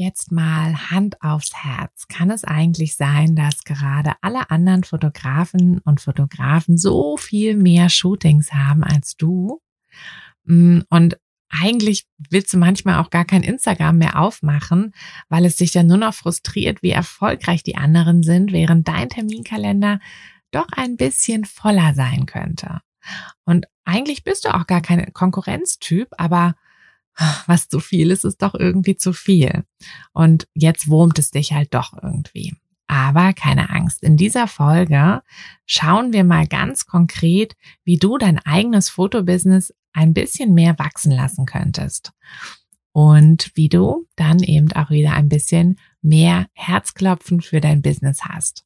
Jetzt mal Hand aufs Herz. Kann es eigentlich sein, dass gerade alle anderen Fotografen und Fotografen so viel mehr Shootings haben als du? Mm, und eigentlich willst du manchmal auch gar kein Instagram mehr aufmachen, weil es dich dann nur noch frustriert, wie erfolgreich die anderen sind, während dein Terminkalender doch ein bisschen voller sein könnte. Und eigentlich bist du auch gar kein Konkurrenztyp, aber was zu viel ist, ist doch irgendwie zu viel. Und jetzt wurmt es dich halt doch irgendwie. Aber keine Angst, in dieser Folge schauen wir mal ganz konkret, wie du dein eigenes Fotobusiness ein bisschen mehr wachsen lassen könntest. Und wie du dann eben auch wieder ein bisschen mehr Herzklopfen für dein Business hast.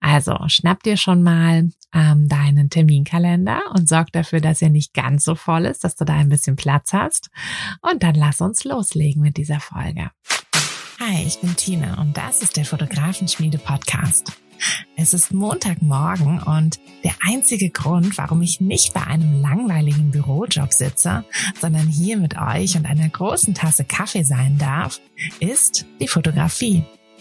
Also schnapp dir schon mal ähm, deinen Terminkalender und sorg dafür, dass er nicht ganz so voll ist, dass du da ein bisschen Platz hast. Und dann lass uns loslegen mit dieser Folge. Hi, ich bin Tina und das ist der Fotografenschmiede Podcast. Es ist Montagmorgen und der einzige Grund, warum ich nicht bei einem langweiligen Bürojob sitze, sondern hier mit euch und einer großen Tasse Kaffee sein darf, ist die Fotografie.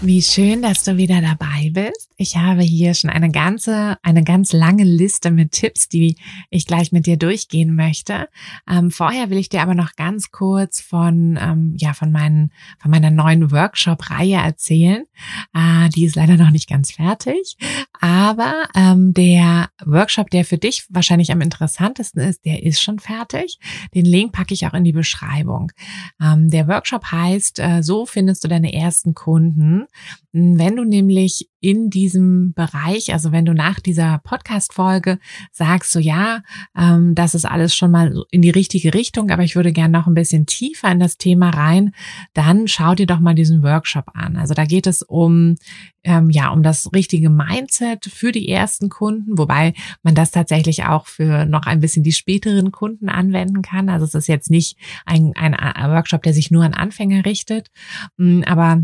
Wie schön, dass du wieder dabei bist. Ich habe hier schon eine ganze, eine ganz lange Liste mit Tipps, die ich gleich mit dir durchgehen möchte. Ähm, vorher will ich dir aber noch ganz kurz von, ähm, ja, von meinen, von meiner neuen Workshop-Reihe erzählen. Äh, die ist leider noch nicht ganz fertig, aber ähm, der Workshop, der für dich wahrscheinlich am interessantesten ist, der ist schon fertig. Den Link packe ich auch in die Beschreibung. Ähm, der Workshop heißt, äh, so findest du deine ersten Kunden. Wenn du nämlich in diesem Bereich, also wenn du nach dieser Podcast-Folge sagst, so ja, ähm, das ist alles schon mal in die richtige Richtung, aber ich würde gerne noch ein bisschen tiefer in das Thema rein, dann schau dir doch mal diesen Workshop an. Also da geht es um ähm, ja um das richtige Mindset für die ersten Kunden, wobei man das tatsächlich auch für noch ein bisschen die späteren Kunden anwenden kann. Also es ist jetzt nicht ein, ein Workshop, der sich nur an Anfänger richtet, mm, aber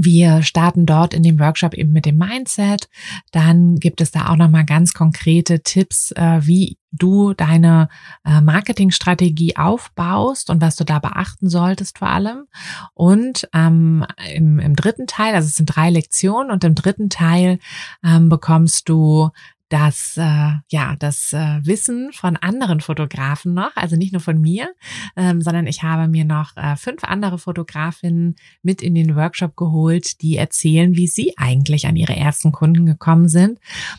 wir starten dort in dem Workshop eben mit dem Mindset. Dann gibt es da auch nochmal ganz konkrete Tipps, äh, wie du deine äh, Marketingstrategie aufbaust und was du da beachten solltest vor allem. Und ähm, im, im dritten Teil, also es sind drei Lektionen und im dritten Teil ähm, bekommst du das äh, ja das äh, Wissen von anderen Fotografen noch, also nicht nur von mir, ähm, sondern ich habe mir noch äh, fünf andere Fotografinnen mit in den Workshop geholt, die erzählen, wie sie eigentlich an ihre ersten Kunden gekommen sind.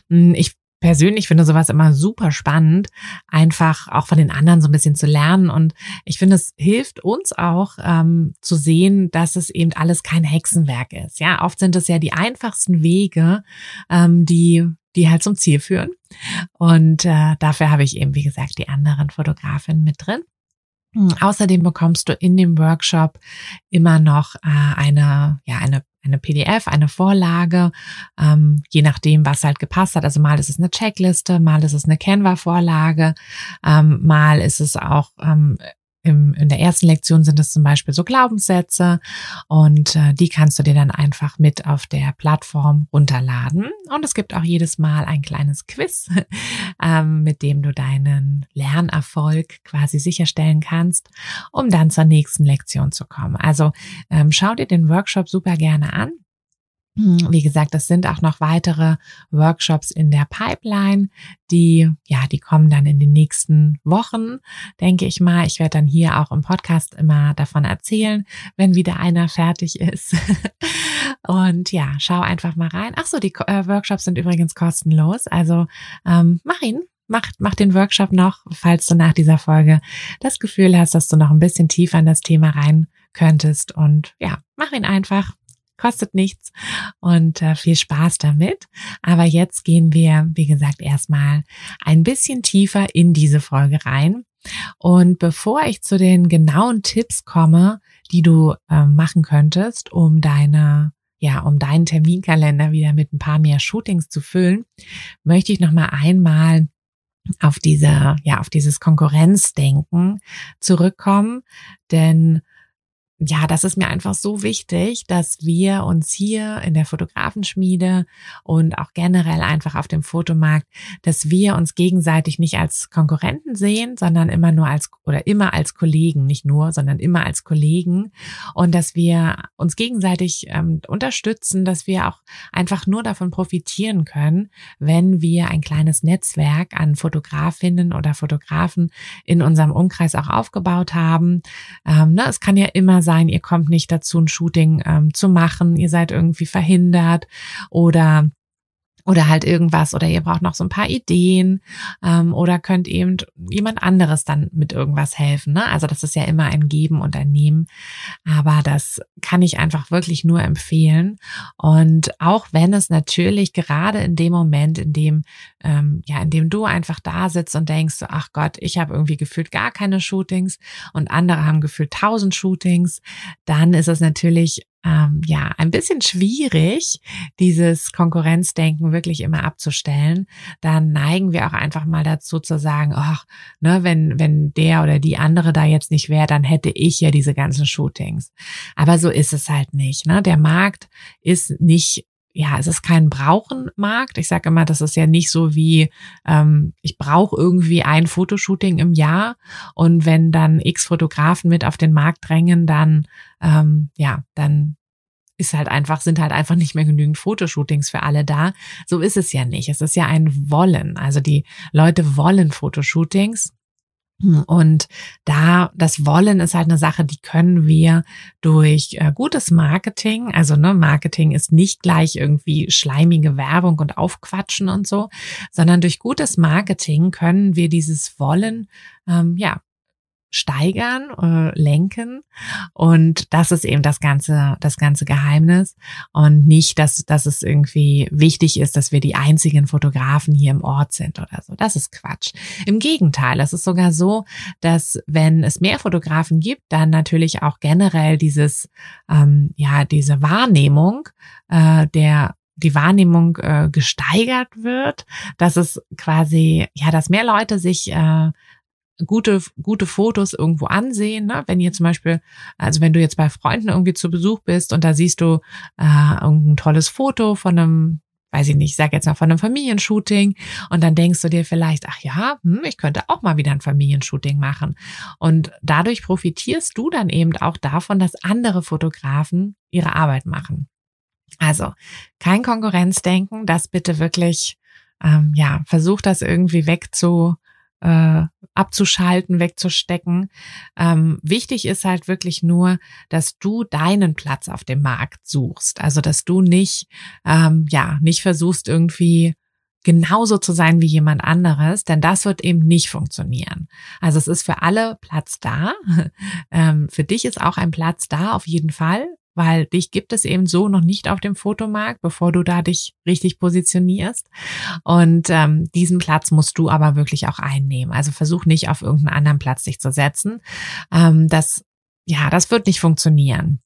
Hm, ich persönlich finde sowas immer super spannend, einfach auch von den anderen so ein bisschen zu lernen. Und ich finde, es hilft uns auch ähm, zu sehen, dass es eben alles kein Hexenwerk ist. Ja, oft sind es ja die einfachsten Wege, ähm, die die halt zum Ziel führen. Und äh, dafür habe ich eben, wie gesagt, die anderen Fotografinnen mit drin. Außerdem bekommst du in dem Workshop immer noch äh, eine, ja, eine, eine PDF, eine Vorlage, ähm, je nachdem, was halt gepasst hat. Also mal ist es eine Checkliste, mal ist es eine Canva-Vorlage, ähm, mal ist es auch ähm, im, in der ersten Lektion sind es zum Beispiel so Glaubenssätze und äh, die kannst du dir dann einfach mit auf der Plattform runterladen. Und es gibt auch jedes Mal ein kleines Quiz, ähm, mit dem du deinen Lernerfolg quasi sicherstellen kannst, um dann zur nächsten Lektion zu kommen. Also ähm, schau dir den Workshop super gerne an. Hm, wie gesagt, es sind auch noch weitere Workshops in der Pipeline, die, ja, die kommen dann in den nächsten Wochen, denke ich mal. Ich werde dann hier auch im Podcast immer davon erzählen, wenn wieder einer fertig ist. Und ja, schau einfach mal rein. Ach so, die äh, Workshops sind übrigens kostenlos. Also ähm, mach ihn, mach, mach den Workshop noch, falls du nach dieser Folge das Gefühl hast, dass du noch ein bisschen tiefer in das Thema rein könntest. Und ja, mach ihn einfach kostet nichts und äh, viel Spaß damit. Aber jetzt gehen wir, wie gesagt, erstmal ein bisschen tiefer in diese Folge rein. Und bevor ich zu den genauen Tipps komme, die du äh, machen könntest, um deine ja, um deinen Terminkalender wieder mit ein paar mehr Shootings zu füllen, möchte ich noch mal einmal auf diese, ja, auf dieses Konkurrenzdenken zurückkommen, denn ja, das ist mir einfach so wichtig, dass wir uns hier in der Fotografenschmiede und auch generell einfach auf dem Fotomarkt, dass wir uns gegenseitig nicht als Konkurrenten sehen, sondern immer nur als oder immer als Kollegen, nicht nur, sondern immer als Kollegen und dass wir uns gegenseitig ähm, unterstützen, dass wir auch einfach nur davon profitieren können, wenn wir ein kleines Netzwerk an Fotografinnen oder Fotografen in unserem Umkreis auch aufgebaut haben. Ähm, ne, es kann ja immer ihr kommt nicht dazu, ein Shooting ähm, zu machen, ihr seid irgendwie verhindert oder oder halt irgendwas oder ihr braucht noch so ein paar Ideen ähm, oder könnt eben jemand anderes dann mit irgendwas helfen. Ne? Also das ist ja immer ein Geben und ein Nehmen, aber das kann ich einfach wirklich nur empfehlen. Und auch wenn es natürlich gerade in dem Moment, in dem ähm, ja, in dem du einfach da sitzt und denkst, ach Gott, ich habe irgendwie gefühlt gar keine Shootings und andere haben gefühlt tausend Shootings, dann ist es natürlich ähm, ja ein bisschen schwierig, dieses Konkurrenzdenken wirklich immer abzustellen. Dann neigen wir auch einfach mal dazu zu sagen, ach, ne, wenn wenn der oder die andere da jetzt nicht wäre, dann hätte ich ja diese ganzen Shootings. Aber so ist es halt nicht. Ne? Der Markt ist nicht ja, es ist kein Brauchenmarkt. Ich sage immer, das ist ja nicht so wie, ähm, ich brauche irgendwie ein Fotoshooting im Jahr und wenn dann x Fotografen mit auf den Markt drängen, dann, ähm, ja, dann ist halt einfach, sind halt einfach nicht mehr genügend Fotoshootings für alle da. So ist es ja nicht. Es ist ja ein Wollen. Also die Leute wollen Fotoshootings und da, das Wollen ist halt eine Sache, die können wir durch äh, gutes Marketing, also ne, Marketing ist nicht gleich irgendwie schleimige Werbung und Aufquatschen und so, sondern durch gutes Marketing können wir dieses Wollen ähm, ja steigern, äh, lenken. Und das ist eben das ganze, das ganze Geheimnis. Und nicht, dass, dass es irgendwie wichtig ist, dass wir die einzigen Fotografen hier im Ort sind oder so. Das ist Quatsch. Im Gegenteil, es ist sogar so, dass wenn es mehr Fotografen gibt, dann natürlich auch generell dieses, ähm, ja, diese Wahrnehmung äh, der die Wahrnehmung äh, gesteigert wird, dass es quasi, ja, dass mehr Leute sich äh, gute, gute Fotos irgendwo ansehen. Ne? Wenn ihr zum Beispiel, also wenn du jetzt bei Freunden irgendwie zu Besuch bist und da siehst du äh, irgendein tolles Foto von einem weiß ich nicht, ich sag jetzt mal von einem Familienshooting und dann denkst du dir vielleicht, ach ja, hm, ich könnte auch mal wieder ein Familienshooting machen. Und dadurch profitierst du dann eben auch davon, dass andere Fotografen ihre Arbeit machen. Also kein Konkurrenzdenken, das bitte wirklich, ähm, ja, versuch das irgendwie wegzu, äh, abzuschalten, wegzustecken. Ähm, wichtig ist halt wirklich nur, dass du deinen Platz auf dem Markt suchst. Also dass du nicht, ähm, ja, nicht versuchst irgendwie genauso zu sein wie jemand anderes, denn das wird eben nicht funktionieren. Also es ist für alle Platz da. Ähm, für dich ist auch ein Platz da, auf jeden Fall weil dich gibt es eben so noch nicht auf dem Fotomarkt, bevor du da dich richtig positionierst. Und ähm, diesen Platz musst du aber wirklich auch einnehmen. Also versuch nicht auf irgendeinen anderen Platz dich zu setzen. Ähm, das, ja, das wird nicht funktionieren.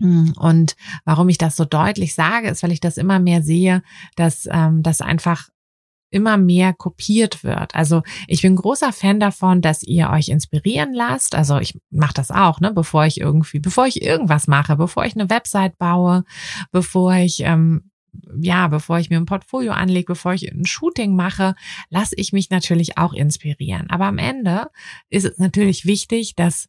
Hm, und warum ich das so deutlich sage, ist, weil ich das immer mehr sehe, dass ähm, das einfach immer mehr kopiert wird. Also ich bin großer Fan davon, dass ihr euch inspirieren lasst. Also ich mache das auch, ne, bevor ich irgendwie, bevor ich irgendwas mache, bevor ich eine Website baue, bevor ich ähm, ja, bevor ich mir ein Portfolio anlege, bevor ich ein Shooting mache, lasse ich mich natürlich auch inspirieren. Aber am Ende ist es natürlich wichtig, dass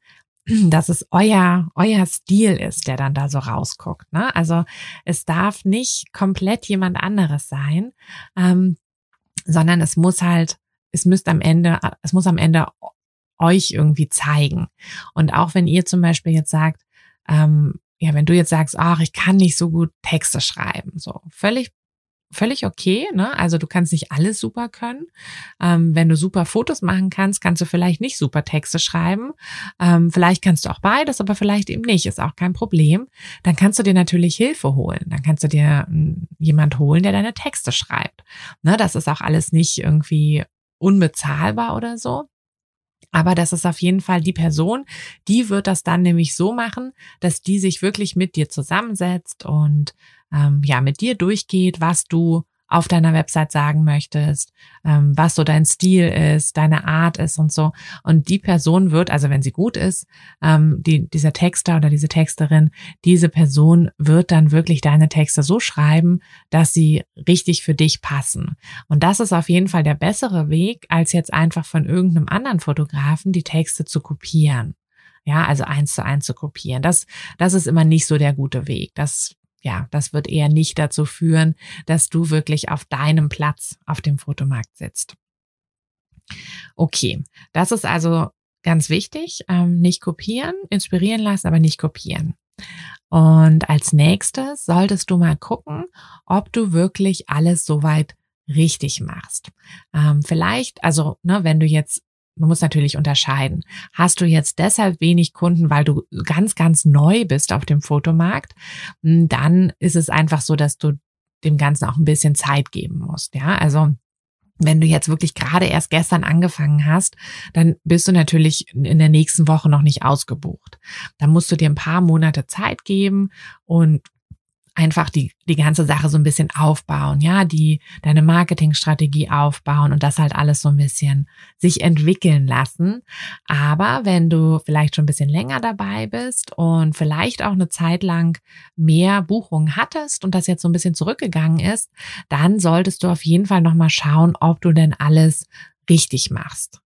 dass es euer, euer Stil ist, der dann da so rausguckt. Ne? Also es darf nicht komplett jemand anderes sein, ähm, sondern es muss halt, es müsst am Ende, es muss am Ende euch irgendwie zeigen. Und auch wenn ihr zum Beispiel jetzt sagt, ähm, ja, wenn du jetzt sagst, ach, ich kann nicht so gut Texte schreiben, so völlig völlig okay. Ne? Also du kannst nicht alles super können. Ähm, wenn du super Fotos machen kannst, kannst du vielleicht nicht super Texte schreiben. Ähm, vielleicht kannst du auch beides, aber vielleicht eben nicht. Ist auch kein Problem. Dann kannst du dir natürlich Hilfe holen. Dann kannst du dir hm, jemand holen, der deine Texte schreibt. Ne? Das ist auch alles nicht irgendwie unbezahlbar oder so. Aber das ist auf jeden Fall die Person, die wird das dann nämlich so machen, dass die sich wirklich mit dir zusammensetzt und ähm, ja mit dir durchgeht, was du auf deiner Website sagen möchtest, ähm, was so dein Stil ist, deine Art ist und so. Und die Person wird, also wenn sie gut ist, ähm, die, dieser Texter oder diese Texterin, diese Person wird dann wirklich deine Texte so schreiben, dass sie richtig für dich passen. Und das ist auf jeden Fall der bessere Weg, als jetzt einfach von irgendeinem anderen Fotografen die Texte zu kopieren. Ja, also eins zu eins zu kopieren. Das, das ist immer nicht so der gute Weg. Das ja, das wird eher nicht dazu führen, dass du wirklich auf deinem Platz auf dem Fotomarkt sitzt. Okay, das ist also ganz wichtig. Ähm, nicht kopieren, inspirieren lassen, aber nicht kopieren. Und als nächstes solltest du mal gucken, ob du wirklich alles soweit richtig machst. Ähm, vielleicht, also ne, wenn du jetzt Du musst natürlich unterscheiden. Hast du jetzt deshalb wenig Kunden, weil du ganz, ganz neu bist auf dem Fotomarkt, hm, dann ist es einfach so, dass du dem Ganzen auch ein bisschen Zeit geben musst. Ja, also wenn du jetzt wirklich gerade erst gestern angefangen hast, dann bist du natürlich in der nächsten Woche noch nicht ausgebucht. Dann musst du dir ein paar Monate Zeit geben und einfach die, die ganze Sache so ein bisschen aufbauen, ja, die, deine Marketingstrategie aufbauen und das halt alles so ein bisschen sich entwickeln lassen. Aber wenn du vielleicht schon ein bisschen länger dabei bist und vielleicht auch eine Zeit lang mehr Buchungen hattest und das jetzt so ein bisschen zurückgegangen ist, dann solltest du auf jeden Fall nochmal schauen, ob du denn alles richtig machst.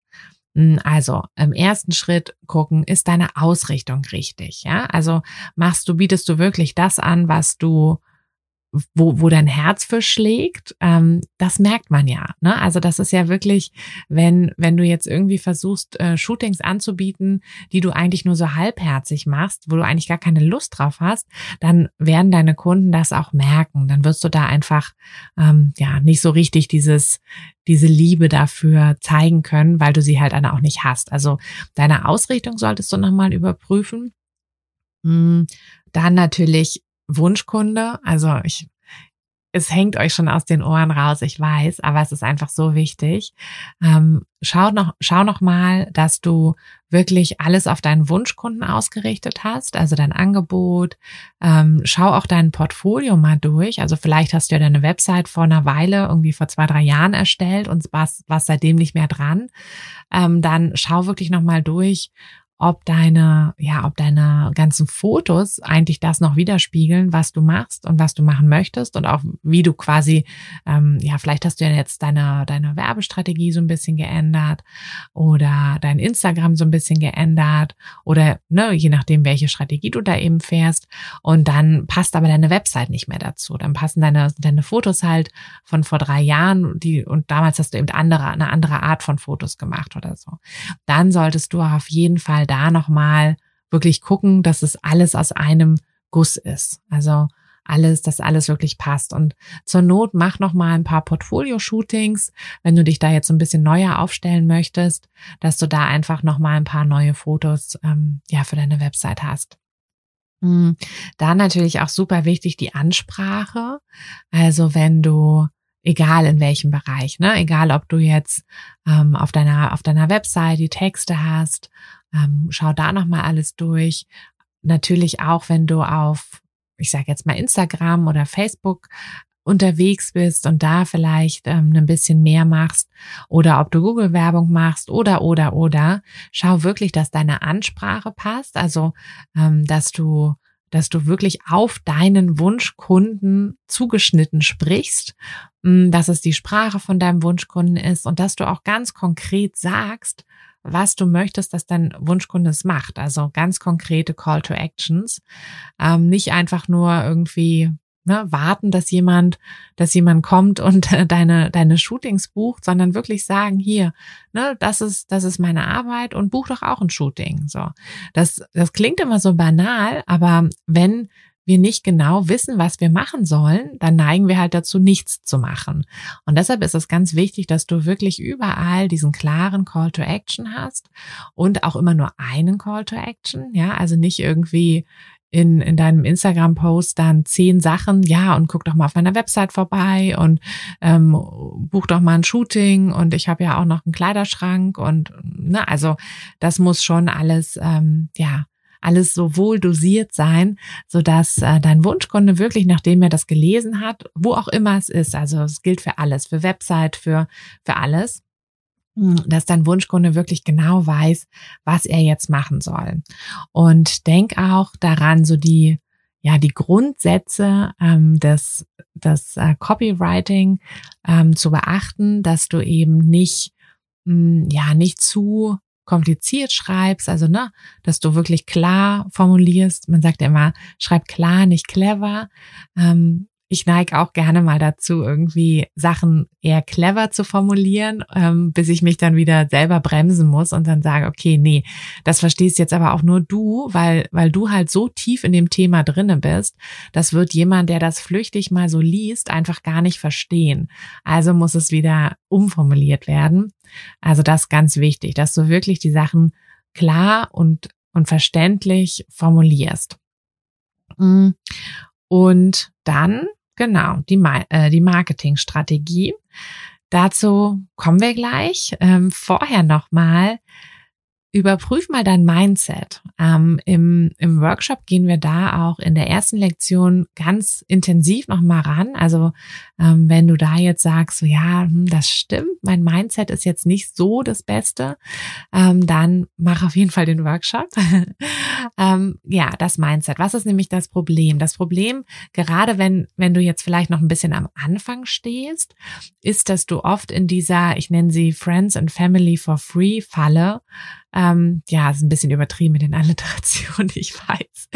Hm, also im ersten Schritt gucken, ist deine Ausrichtung richtig? Ja, also machst du, bietest du wirklich das an, was du wo, wo dein Herz für schlägt, ähm, das merkt man ja. Ne? Also das ist ja wirklich, wenn, wenn du jetzt irgendwie versuchst, äh, Shootings anzubieten, die du eigentlich nur so halbherzig machst, wo du eigentlich gar keine Lust drauf hast, dann werden deine Kunden das auch merken. Dann wirst du da einfach ähm, ja nicht so richtig dieses, diese Liebe dafür zeigen können, weil du sie halt auch nicht hast. Also deine Ausrichtung solltest du nochmal überprüfen. Hm, dann natürlich Wunschkunde. Also ich, es hängt euch schon aus den Ohren raus, ich weiß, aber es ist einfach so wichtig. Ähm, schau noch, schau noch mal, dass du wirklich alles auf deinen Wunschkunden ausgerichtet hast, also dein Angebot. Ähm, schau auch dein Portfolio mal durch. Also vielleicht hast du ja deine Website vor einer Weile, irgendwie vor zwei, drei Jahren erstellt und was, was seitdem nicht mehr dran. Ähm, dann schau wirklich noch mal durch, ob deine, ja, ob deine ganzen Fotos eigentlich das noch widerspiegeln, was du machst und was du machen möchtest und auch wie du quasi, ähm, ja, vielleicht hast du ja jetzt deine, deine Werbestrategie so ein bisschen geändert oder dein Instagram so ein bisschen geändert oder, ne, je nachdem, welche Strategie du da eben fährst und dann passt aber deine Website nicht mehr dazu. Dann passen deine, deine Fotos halt von vor drei Jahren, die, und damals hast du eben andere, eine andere Art von Fotos gemacht oder so. Dann solltest du auf jeden Fall da nochmal wirklich gucken, dass es alles aus einem Guss ist. Also alles, dass alles wirklich passt. Und zur Not mach noch ein paar Portfolio-Shootings, wenn du dich da jetzt ein bisschen neuer aufstellen möchtest, dass du da einfach noch ein paar neue Fotos ähm, ja für deine Website hast. Hm, da natürlich auch super wichtig die Ansprache. Also wenn du egal in welchem Bereich, ne, egal ob du jetzt ähm, auf deiner auf deiner Website die Texte hast ähm, schau da nochmal alles durch. natürlich auch, wenn du auf, ich sage jetzt mal Instagram oder Facebook unterwegs bist und da vielleicht ähm, ein bisschen mehr machst oder ob du Google-Werbung machst oder oder oder schau wirklich, dass deine Ansprache passt, also ähm, dass du dass du wirklich auf deinen Wunschkunden zugeschnitten sprichst, mm, dass es die Sprache von deinem Wunschkunden ist und dass du auch ganz konkret sagst, was du möchtest, dass dein Wunschkunde es macht. Also ganz konkrete Call to Actions. Ähm, nicht einfach nur irgendwie ne, warten, dass jemand, dass jemand kommt und äh, deine, deine Shootings bucht, sondern wirklich sagen, hier, ne, das ist, das ist meine Arbeit und buch doch auch ein Shooting. So. Das, das klingt immer so banal, aber wenn wir nicht genau wissen, was wir machen sollen, dann neigen wir halt dazu, nichts zu machen. Und deshalb ist es ganz wichtig, dass du wirklich überall diesen klaren Call to Action hast und auch immer nur einen Call to Action. Ja, also nicht irgendwie in, in deinem Instagram-Post dann zehn Sachen, ja, und guck doch mal auf meiner Website vorbei und ähm, buch doch mal ein Shooting und ich habe ja auch noch einen Kleiderschrank und ne, also das muss schon alles, ähm, ja, alles so wohl dosiert sein, so dass äh, dein Wunschkunde wirklich, nachdem er das gelesen hat, wo auch immer es ist, also es gilt für alles, für Website, für, für alles, hm, dass dein Wunschkunde wirklich genau weiß, was er jetzt machen soll. Und denk auch daran, so die, ja, die Grundsätze ähm, des, des äh, Copywriting ähm, zu beachten, dass du eben nicht, mh, hm, ja, nicht zu kompliziert schreibst, also ne, dass du wirklich klar formulierst. Man sagt ja immer, schreib klar, nicht clever. Ähm, ich neige auch gerne mal dazu, irgendwie Sachen eher clever zu formulieren, ähm, bis ich mich dann wieder selber bremsen muss und dann sage, okay, nee, das verstehst jetzt aber auch nur du, weil, weil du halt so tief in dem Thema drinne bist. Das wird jemand, der das flüchtig mal so liest, einfach gar nicht verstehen. Also muss es wieder umformuliert werden. Also das ganz wichtig, dass du wirklich die Sachen klar und, und verständlich formulierst. Mm. Und dann Genau, die, äh, die Marketingstrategie. Dazu kommen wir gleich. Ähm, vorher nochmal Überprüf mal dein Mindset. Ähm, im, Im Workshop gehen wir da auch in der ersten Lektion ganz intensiv nochmal ran. Also ähm, wenn du da jetzt sagst, so ja, hm, das stimmt, mein Mindset ist jetzt nicht so das Beste, ähm, dann mach auf jeden Fall den Workshop. ähm, ja, das Mindset. Was ist nämlich das Problem? Das Problem, gerade wenn, wenn du jetzt vielleicht noch ein bisschen am Anfang stehst, ist, dass du oft in dieser, ich nenne sie Friends and Family for Free Falle, ähm, ja, ist ein bisschen übertrieben mit den Alliterationen, ich weiß.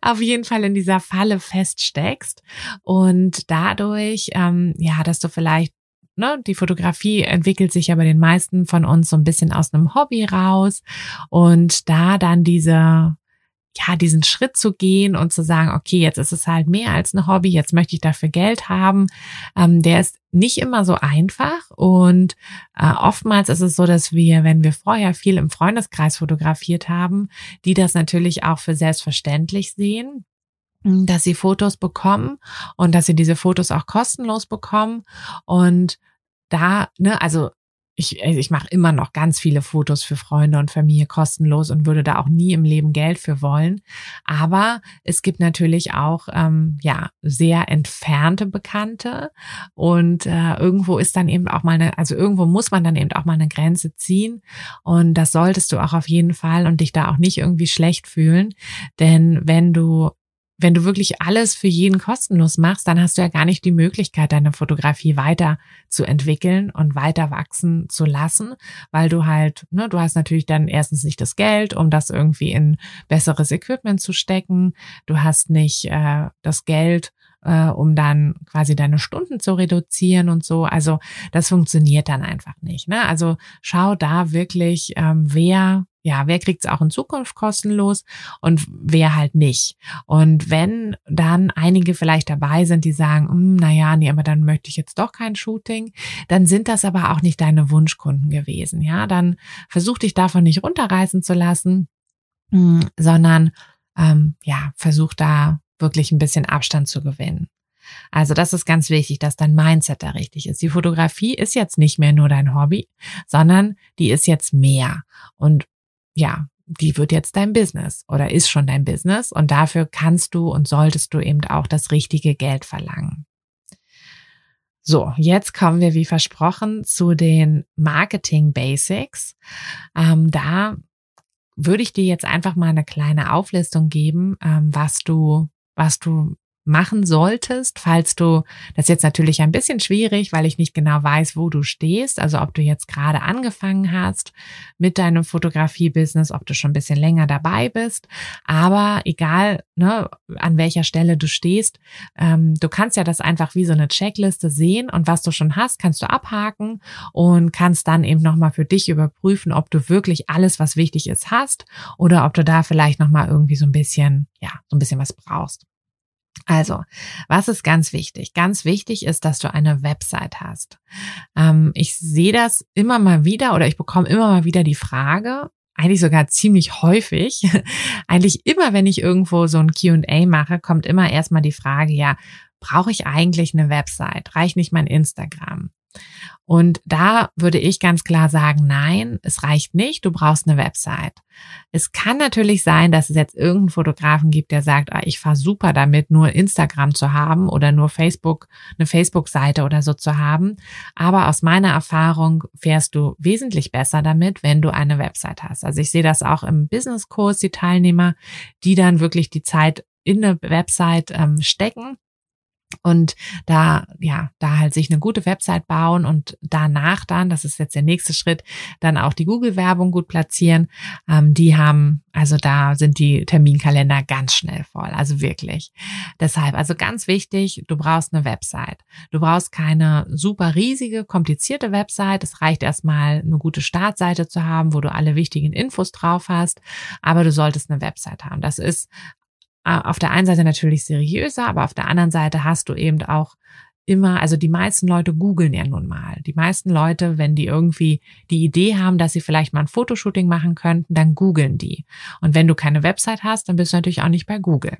Auf jeden Fall in dieser Falle feststeckst und dadurch, ähm, ja, dass du vielleicht Ne, die Fotografie entwickelt sich ja bei den meisten von uns so ein bisschen aus einem Hobby raus und da dann diese ja, diesen Schritt zu gehen und zu sagen, okay, jetzt ist es halt mehr als ein Hobby, jetzt möchte ich dafür Geld haben, ähm, der ist nicht immer so einfach und äh, oftmals ist es so, dass wir, wenn wir vorher viel im Freundeskreis fotografiert haben, die das natürlich auch für selbstverständlich sehen dass sie Fotos bekommen und dass sie diese Fotos auch kostenlos bekommen und da, ne, also ich, also ich mache immer noch ganz viele Fotos für Freunde und Familie kostenlos und würde da auch nie im Leben Geld für wollen. Aber es gibt natürlich auch ähm, ja sehr entfernte Bekannte und äh, irgendwo ist dann eben auch mal eine, also irgendwo muss man dann eben auch mal eine Grenze ziehen und das solltest du auch auf jeden Fall und dich da auch nicht irgendwie schlecht fühlen, denn wenn du wenn du wirklich alles für jeden kostenlos machst, dann hast du ja gar nicht die Möglichkeit, deine Fotografie weiter zu entwickeln und weiter wachsen zu lassen, weil du halt, ne, du hast natürlich dann erstens nicht das Geld, um das irgendwie in besseres Equipment zu stecken. Du hast nicht äh, das Geld, äh, um dann quasi deine Stunden zu reduzieren und so. Also das funktioniert dann einfach nicht. Ne? Also schau da wirklich, ähm, wer ja, wer kriegt es auch in Zukunft kostenlos und wer halt nicht. Und wenn dann einige vielleicht dabei sind, die sagen, hm, naja, nee, aber dann möchte ich jetzt doch kein Shooting, dann sind das aber auch nicht deine Wunschkunden gewesen. Ja, dann versuch dich davon nicht runterreißen zu lassen, hm, sondern ähm, ja, versuch da wirklich ein bisschen Abstand zu gewinnen. Also das ist ganz wichtig, dass dein Mindset da richtig ist. Die Fotografie ist jetzt nicht mehr nur dein Hobby, sondern die ist jetzt mehr. Und ja, die wird jetzt dein Business oder ist schon dein Business und dafür kannst du und solltest du eben auch das richtige Geld verlangen. So, jetzt kommen wir wie versprochen zu den Marketing Basics. Ähm, da würde ich dir jetzt einfach mal eine kleine Auflistung geben, ähm, was du, was du machen solltest, falls du, das ist jetzt natürlich ein bisschen schwierig, weil ich nicht genau weiß, wo du stehst, also ob du jetzt gerade angefangen hast mit deinem Fotografie-Business, ob du schon ein bisschen länger dabei bist, aber egal, ne, an welcher Stelle du stehst, ähm, du kannst ja das einfach wie so eine Checkliste sehen und was du schon hast, kannst du abhaken und kannst dann eben nochmal für dich überprüfen, ob du wirklich alles, was wichtig ist, hast oder ob du da vielleicht nochmal irgendwie so ein bisschen, ja, so ein bisschen was brauchst. Also, was ist ganz wichtig? Ganz wichtig ist, dass du eine Website hast. Ähm, ich sehe das immer mal wieder oder ich bekomme immer mal wieder die Frage, eigentlich sogar ziemlich häufig. eigentlich immer, wenn ich irgendwo so ein QA mache, kommt immer erstmal die Frage, ja, brauche ich eigentlich eine Website? Reicht nicht mein Instagram? Und da würde ich ganz klar sagen, nein, es reicht nicht, du brauchst eine Website. Es kann natürlich sein, dass es jetzt irgendeinen Fotografen gibt, der sagt, ah, ich fahre super damit, nur Instagram zu haben oder nur Facebook, eine Facebook-Seite oder so zu haben. Aber aus meiner Erfahrung fährst du wesentlich besser damit, wenn du eine Website hast. Also ich sehe das auch im Business-Kurs, die Teilnehmer, die dann wirklich die Zeit in eine Website ähm, stecken und da, ja, da halt sich eine gute Website bauen und danach dann, das ist jetzt der nächste Schritt, dann auch die Google-Werbung gut platzieren. Ähm, die haben, also da sind die Terminkalender ganz schnell voll, also wirklich. Deshalb, also ganz wichtig, du brauchst eine Website. Du brauchst keine super riesige, komplizierte Website. Es reicht erstmal eine gute Startseite zu haben, wo du alle wichtigen Infos drauf hast, aber du solltest eine Website haben. Das ist auf der einen Seite natürlich seriöser, aber auf der anderen Seite hast du eben auch immer, also die meisten Leute googeln ja nun mal. Die meisten Leute, wenn die irgendwie die Idee haben, dass sie vielleicht mal ein Fotoshooting machen könnten, dann googeln die. Und wenn du keine Website hast, dann bist du natürlich auch nicht bei Google.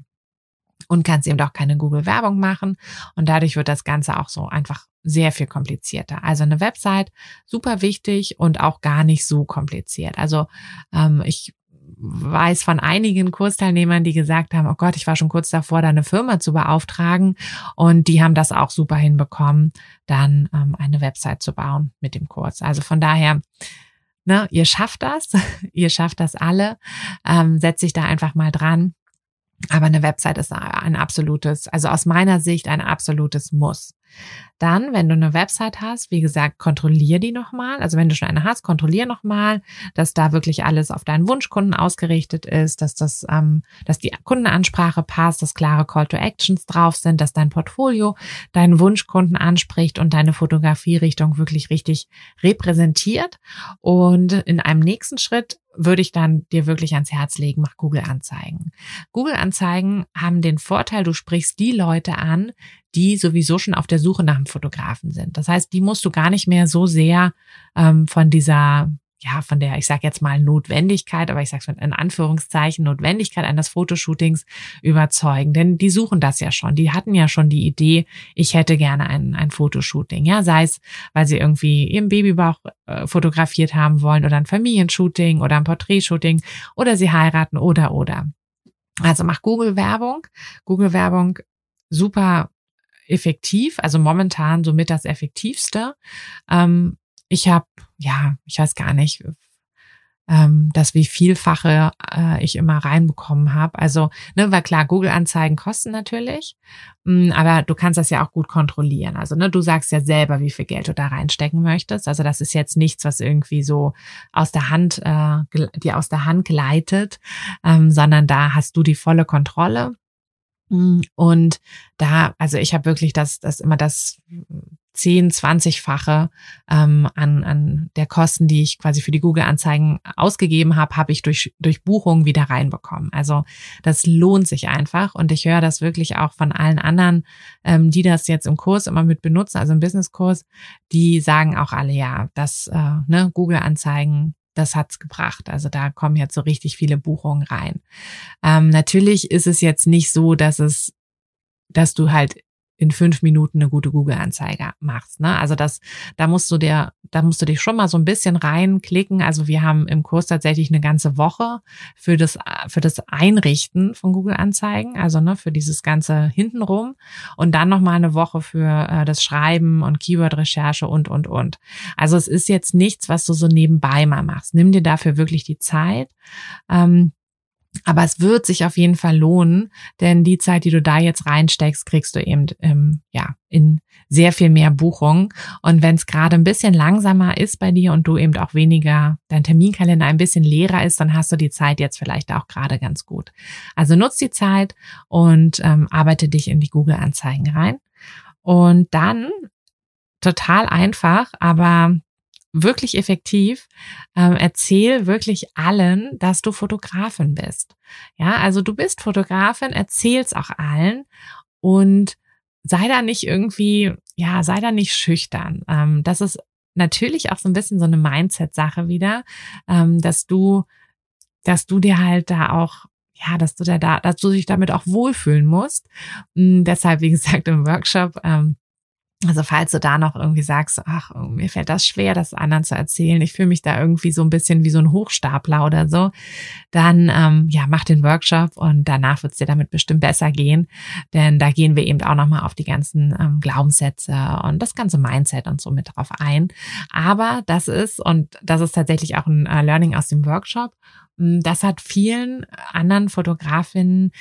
Und kannst eben auch keine Google-Werbung machen. Und dadurch wird das Ganze auch so einfach sehr viel komplizierter. Also eine Website, super wichtig und auch gar nicht so kompliziert. Also ähm, ich weiß von einigen Kursteilnehmern, die gesagt haben, oh Gott, ich war schon kurz davor, da eine Firma zu beauftragen. Und die haben das auch super hinbekommen, dann ähm, eine Website zu bauen mit dem Kurs. Also von daher, ne, ihr schafft das, ihr schafft das alle. Ähm, setzt sich da einfach mal dran. Aber eine Website ist ein absolutes, also aus meiner Sicht ein absolutes Muss. Dann, wenn du eine Website hast, wie gesagt, kontrollier die nochmal. Also wenn du schon eine hast, kontrollier nochmal, dass da wirklich alles auf deinen Wunschkunden ausgerichtet ist, dass das, ähm, dass die Kundenansprache passt, dass klare Call to Actions drauf sind, dass dein Portfolio deinen Wunschkunden anspricht und deine Fotografierichtung wirklich richtig repräsentiert. Und in einem nächsten Schritt würde ich dann dir wirklich ans Herz legen, mach Google Anzeigen. Google Anzeigen haben den Vorteil, du sprichst die Leute an, die sowieso schon auf der Suche nach einem Fotografen sind. Das heißt, die musst du gar nicht mehr so sehr ähm, von dieser ja, von der, ich sage jetzt mal Notwendigkeit, aber ich sage in Anführungszeichen Notwendigkeit eines Fotoshootings überzeugen. Denn die suchen das ja schon. Die hatten ja schon die Idee, ich hätte gerne ein, ein Fotoshooting. Ja, sei es, weil sie irgendwie ihren Babybauch äh, fotografiert haben wollen oder ein Familienshooting oder ein Porträtshooting oder sie heiraten oder oder. Also mach Google Werbung. Google Werbung super effektiv, also momentan somit das effektivste. Ähm, ich habe, ja, ich weiß gar nicht, ähm, das wie vielfache äh, ich immer reinbekommen habe. Also, ne, weil klar, Google-Anzeigen kosten natürlich, mh, mm, aber du kannst das ja auch gut kontrollieren. Also, ne, du sagst ja selber, wie viel Geld du da reinstecken möchtest. Also, das ist jetzt nichts, was irgendwie so aus der Hand, äh, dir aus der Hand gleitet, ähm, sondern da hast du die volle Kontrolle. Und da, also ich habe wirklich das, das immer das 10, 20-fache ähm, an, an der Kosten, die ich quasi für die Google-Anzeigen ausgegeben habe, habe ich durch, durch Buchungen wieder reinbekommen. Also das lohnt sich einfach und ich höre das wirklich auch von allen anderen, ähm, die das jetzt im Kurs immer mit benutzen, also im Business-Kurs, die sagen auch alle, ja, dass äh, ne, Google-Anzeigen das hat's gebracht. Also da kommen jetzt so richtig viele Buchungen rein. Ähm, natürlich ist es jetzt nicht so, dass es, dass du halt in fünf Minuten eine gute Google-Anzeige machst. Ne? Also das, da musst du dir, da musst du dich schon mal so ein bisschen reinklicken. Also wir haben im Kurs tatsächlich eine ganze Woche für das, für das Einrichten von Google-Anzeigen, also ne, für dieses ganze hintenrum und dann noch mal eine Woche für äh, das Schreiben und Keyword-Recherche und und und. Also es ist jetzt nichts, was du so nebenbei mal machst. Nimm dir dafür wirklich die Zeit. Ähm, aber es wird sich auf jeden Fall lohnen, denn die Zeit, die du da jetzt reinsteckst, kriegst du eben ähm, ja in sehr viel mehr Buchungen. Und wenn es gerade ein bisschen langsamer ist bei dir und du eben auch weniger, dein Terminkalender ein bisschen leerer ist, dann hast du die Zeit jetzt vielleicht auch gerade ganz gut. Also nutz die Zeit und ähm, arbeite dich in die Google-Anzeigen rein. Und dann total einfach, aber wirklich effektiv. Ähm, erzähl wirklich allen, dass du Fotografin bist. Ja, also du bist Fotografin, erzähl's auch allen und sei da nicht irgendwie, ja, sei da nicht schüchtern. Ähm, das ist natürlich auch so ein bisschen so eine Mindset-Sache wieder, ähm, dass du, dass du dir halt da auch ja, dass du da, dass du dich damit auch wohlfühlen musst. Hm, deshalb, wie gesagt, im Workshop ähm, also falls du da noch irgendwie sagst, ach, mir fällt das schwer, das anderen zu erzählen, ich fühle mich da irgendwie so ein bisschen wie so ein Hochstapler oder so, dann ähm, ja, mach den Workshop und danach wird es dir damit bestimmt besser gehen, denn da gehen wir eben auch nochmal auf die ganzen ähm, Glaubenssätze und das ganze Mindset und so mit drauf ein. Aber das ist, und das ist tatsächlich auch ein äh, Learning aus dem Workshop, hm, das hat vielen anderen Fotografinnen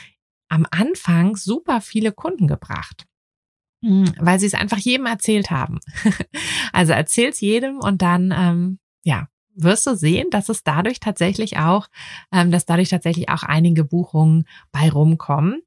am Anfang super viele Kunden gebracht. Hm, weil sie es einfach jedem erzählt haben. also erzähl's jedem und dann, ähm, ja, wirst du sehen, dass es dadurch tatsächlich auch, ähm, dass dadurch tatsächlich auch einige Buchungen bei rumkommen.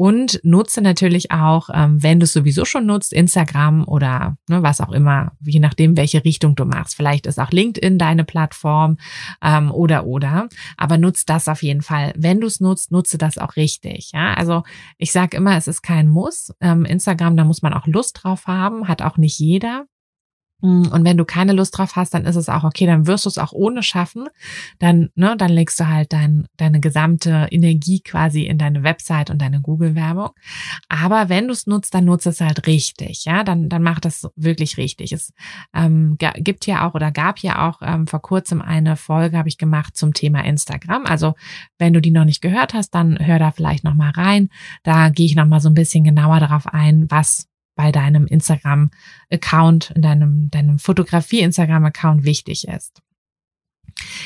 Und nutze natürlich auch, ähm, wenn du es sowieso schon nutzt, Instagram oder ne, was auch immer, je nachdem, welche Richtung du machst. Vielleicht ist auch LinkedIn deine Plattform ähm, oder oder. Aber nutzt das auf jeden Fall. Wenn du es nutzt, nutze das auch richtig. Ja, also ich sage immer, es ist kein Muss. Ähm, Instagram, da muss man auch Lust drauf haben, hat auch nicht jeder. Mm, und wenn du keine Lust drauf hast, dann ist es auch okay, dann wirst du es auch ohne schaffen. Dann, ne, dann legst du halt dein, deine gesamte Energie quasi in deine Website und deine Google-Werbung. Aber wenn du es nutzt, dann nutzt es halt richtig, ja, dann, dann mach das wirklich richtig. Es ähm, gibt ja auch oder gab ja auch ähm, vor kurzem eine Folge, habe ich gemacht zum Thema Instagram. Also wenn du die noch nicht gehört hast, dann hör da vielleicht noch mal rein. Da gehe ich noch mal so ein bisschen genauer darauf ein, was bei deinem Instagram-Account, in deinem, deinem Fotografie-Instagram-Account wichtig ist.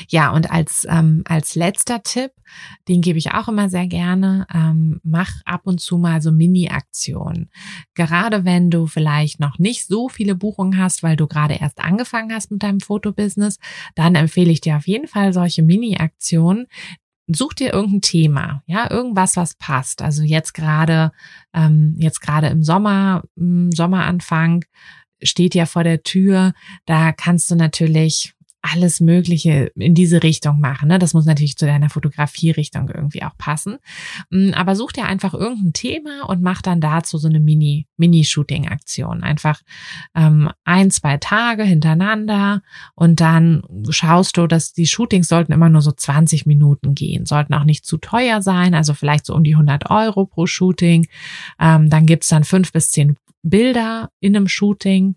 Ja, und als, ähm, als letzter Tipp, den gebe ich auch immer sehr gerne, ähm, mach ab und zu mal so Mini-Aktionen. Gerade wenn du vielleicht noch nicht so viele Buchungen hast, weil du gerade erst angefangen hast mit deinem Fotobusiness, dann empfehle ich dir auf jeden Fall solche Mini-Aktionen, such dir irgendein Thema, ja, irgendwas, was passt. Also jetzt gerade, ähm, jetzt gerade im Sommer, im Sommeranfang steht ja vor der Tür. Da kannst du natürlich alles Mögliche in diese Richtung machen. Ne? Das muss natürlich zu deiner Fotografie-Richtung irgendwie auch passen. Mm, aber such dir einfach irgendein Thema und mach dann dazu so eine Mini, Mini-Shooting-Aktion. Einfach ähm, ein, zwei Tage hintereinander und dann schaust du, dass die Shootings sollten immer nur so 20 Minuten gehen, sollten auch nicht zu teuer sein, also vielleicht so um die 100 Euro pro Shooting. Ähm, dann gibt's dann fünf bis zehn Bilder in einem Shooting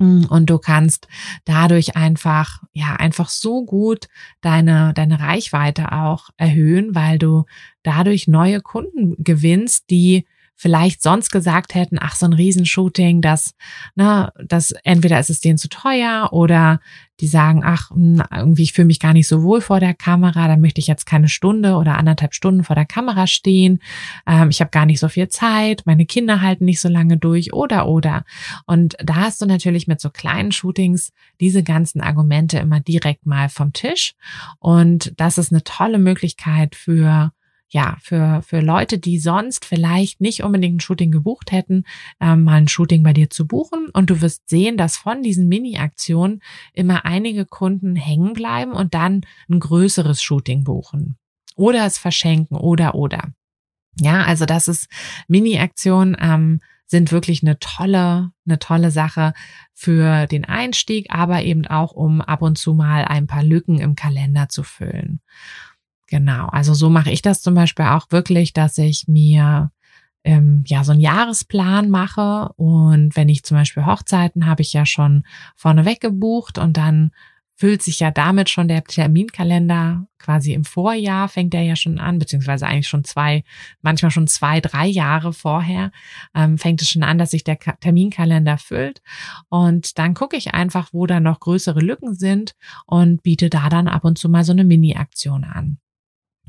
und du kannst dadurch einfach, ja, einfach so gut deine, deine Reichweite auch erhöhen, weil du dadurch neue Kunden gewinnst, die vielleicht sonst gesagt hätten, ach, so ein Riesenshooting, das, ne, das entweder ist es denen zu teuer oder die sagen, ach, irgendwie, ich fühle mich gar nicht so wohl vor der Kamera, da möchte ich jetzt keine Stunde oder anderthalb Stunden vor der Kamera stehen, ähm, ich habe gar nicht so viel Zeit, meine Kinder halten nicht so lange durch oder oder. Und da hast du natürlich mit so kleinen Shootings diese ganzen Argumente immer direkt mal vom Tisch. Und das ist eine tolle Möglichkeit für ja, für, für Leute, die sonst vielleicht nicht unbedingt ein Shooting gebucht hätten, ähm, mal ein Shooting bei dir zu buchen. Und du wirst sehen, dass von diesen Mini-Aktionen immer einige Kunden hängen bleiben und dann ein größeres Shooting buchen. Oder es verschenken oder oder. Ja, also das ist Mini-Aktionen ähm, sind wirklich eine tolle, eine tolle Sache für den Einstieg, aber eben auch, um ab und zu mal ein paar Lücken im Kalender zu füllen. Genau, also so mache ich das zum Beispiel auch wirklich, dass ich mir ähm, ja so einen Jahresplan mache und wenn ich zum Beispiel Hochzeiten habe ich ja schon vorneweg gebucht und dann füllt sich ja damit schon der Terminkalender quasi im Vorjahr fängt er ja schon an, beziehungsweise eigentlich schon zwei, manchmal schon zwei, drei Jahre vorher ähm, fängt es schon an, dass sich der Terminkalender füllt. Und dann gucke ich einfach, wo da noch größere Lücken sind und biete da dann ab und zu mal so eine Mini-Aktion an.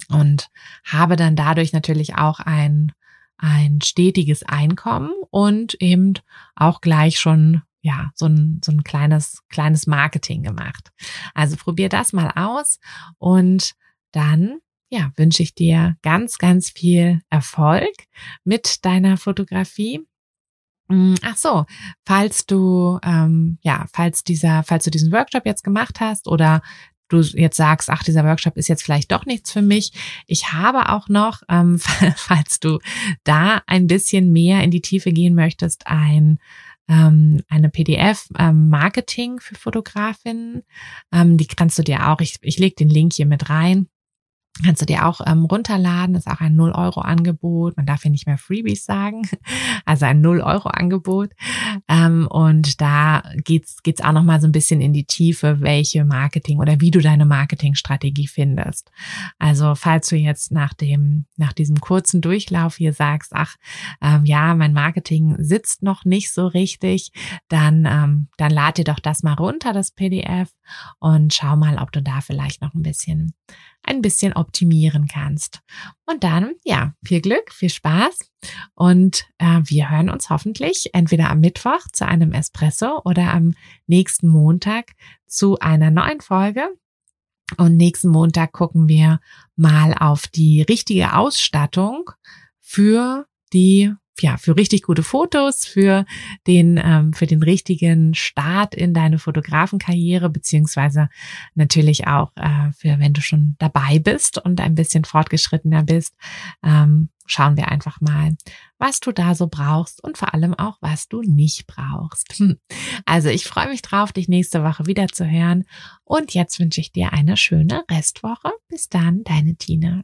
Und habe dann dadurch natürlich auch ein, ein stetiges Einkommen und eben auch gleich schon ja, so ein, so ein kleines, kleines Marketing gemacht. Also probier das mal aus und dann, ja, wünsche ich dir ganz, ganz viel Erfolg mit deiner Fotografie. Mm, ach so, falls du, ähm, ja, falls dieser, falls du diesen Workshop jetzt gemacht hast oder du jetzt sagst, ach, dieser Workshop ist jetzt vielleicht doch nichts für mich. Ich habe auch noch, ähm, falls du da ein bisschen mehr in die Tiefe gehen möchtest, ein ähm, eine PDF ähm, Marketing für Fotografinnen. Ähm, die kannst du dir auch, ich, ich lege den Link hier mit rein. Kannst du dir auch ähm, runterladen, ist auch ein 0-Euro-Angebot. Man darf ja nicht mehr Freebies sagen, also ein 0-Euro-Angebot. Ähm, und da geht's geht's auch nochmal so ein bisschen in die Tiefe, welche Marketing oder wie du deine Marketingstrategie findest. Also falls du jetzt nach dem, nach diesem kurzen Durchlauf hier sagst, ach, ähm, ja, mein Marketing sitzt noch nicht so richtig, dann, ähm, dann lad dir doch das mal runter, das PDF, und schau mal, ob du da vielleicht noch ein bisschen ein bisschen optimieren kannst. Und dann, ja, viel Glück, viel Spaß und äh, wir hören uns hoffentlich entweder am Mittwoch zu einem Espresso oder am nächsten Montag zu einer neuen Folge. Und nächsten Montag gucken wir mal auf die richtige Ausstattung für die ja, für richtig gute Fotos, für den, ähm, für den richtigen Start in deine Fotografenkarriere, beziehungsweise natürlich auch äh, für, wenn du schon dabei bist und ein bisschen fortgeschrittener bist, ähm, schauen wir einfach mal, was du da so brauchst und vor allem auch, was du nicht brauchst. Hm. Also ich freue mich drauf, dich nächste Woche wieder zu hören und jetzt wünsche ich dir eine schöne Restwoche. Bis dann, deine Tina.